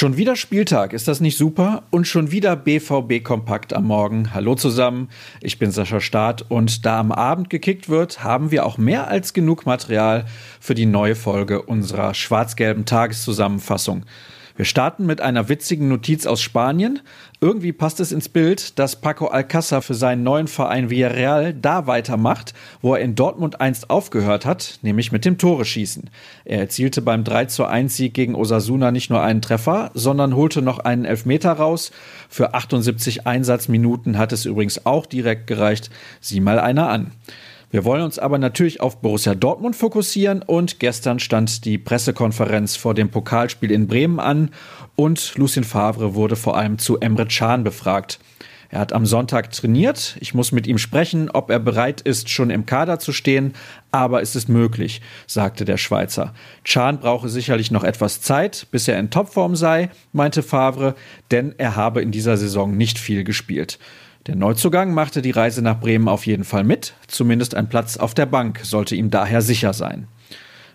Schon wieder Spieltag, ist das nicht super? Und schon wieder BVB Kompakt am Morgen. Hallo zusammen, ich bin Sascha Staat und da am Abend gekickt wird, haben wir auch mehr als genug Material für die neue Folge unserer schwarz-gelben Tageszusammenfassung. Wir starten mit einer witzigen Notiz aus Spanien. Irgendwie passt es ins Bild, dass Paco Alcázar für seinen neuen Verein Villarreal da weitermacht, wo er in Dortmund einst aufgehört hat, nämlich mit dem Tore schießen. Er erzielte beim 3 zu 1 Sieg gegen Osasuna nicht nur einen Treffer, sondern holte noch einen Elfmeter raus. Für 78 Einsatzminuten hat es übrigens auch direkt gereicht. Sieh mal einer an. Wir wollen uns aber natürlich auf Borussia Dortmund fokussieren und gestern stand die Pressekonferenz vor dem Pokalspiel in Bremen an und Lucien Favre wurde vor allem zu Emre Can befragt. Er hat am Sonntag trainiert. Ich muss mit ihm sprechen, ob er bereit ist, schon im Kader zu stehen. Aber es ist möglich, sagte der Schweizer. Chan brauche sicherlich noch etwas Zeit, bis er in Topform sei, meinte Favre, denn er habe in dieser Saison nicht viel gespielt. Der Neuzugang machte die Reise nach Bremen auf jeden Fall mit, zumindest ein Platz auf der Bank sollte ihm daher sicher sein.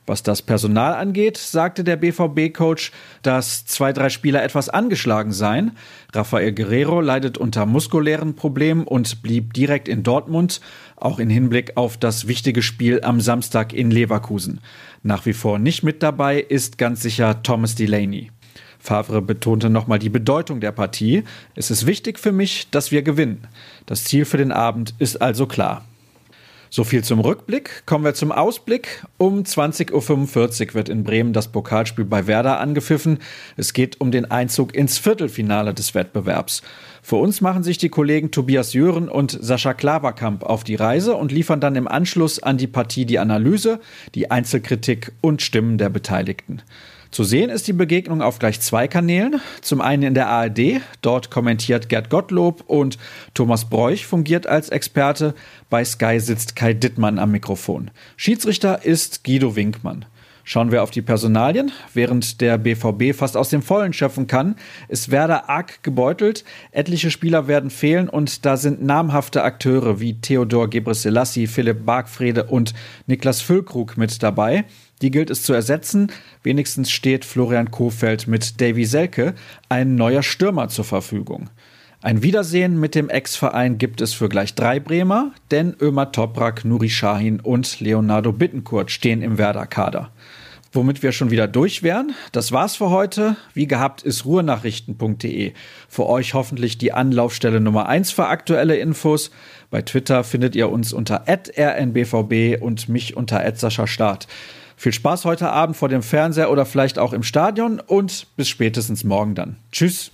Was das Personal angeht, sagte der BVB-Coach, dass zwei, drei Spieler etwas angeschlagen seien. Rafael Guerrero leidet unter muskulären Problemen und blieb direkt in Dortmund, auch in Hinblick auf das wichtige Spiel am Samstag in Leverkusen. Nach wie vor nicht mit dabei ist ganz sicher Thomas Delaney. Favre betonte nochmal die Bedeutung der Partie. Es ist wichtig für mich, dass wir gewinnen. Das Ziel für den Abend ist also klar. So viel zum Rückblick. Kommen wir zum Ausblick. Um 20.45 Uhr wird in Bremen das Pokalspiel bei Werder angepfiffen. Es geht um den Einzug ins Viertelfinale des Wettbewerbs. Für uns machen sich die Kollegen Tobias Jören und Sascha Klaverkamp auf die Reise und liefern dann im Anschluss an die Partie die Analyse, die Einzelkritik und Stimmen der Beteiligten. Zu sehen ist die Begegnung auf gleich zwei Kanälen. Zum einen in der ARD, dort kommentiert Gerd Gottlob und Thomas Bräuch fungiert als Experte. Bei Sky sitzt Kai Dittmann am Mikrofon. Schiedsrichter ist Guido Winkmann. Schauen wir auf die Personalien. Während der BVB fast aus dem Vollen schöpfen kann, ist Werder arg gebeutelt. Etliche Spieler werden fehlen und da sind namhafte Akteure wie Theodor Gebreselassie, Philipp Bargfrede und Niklas Füllkrug mit dabei. Die gilt es zu ersetzen. Wenigstens steht Florian Kofeld mit Davy Selke ein neuer Stürmer zur Verfügung. Ein Wiedersehen mit dem Ex-Verein gibt es für gleich drei Bremer, denn Ömer Toprak, Nuri Sahin und Leonardo Bittenkurt stehen im Werder-Kader. Womit wir schon wieder durch wären. Das war's für heute. Wie gehabt ist ruhrnachrichten.de. Für euch hoffentlich die Anlaufstelle Nummer eins für aktuelle Infos. Bei Twitter findet ihr uns unter rnbvb und mich unter Start. Viel Spaß heute Abend vor dem Fernseher oder vielleicht auch im Stadion und bis spätestens morgen dann. Tschüss.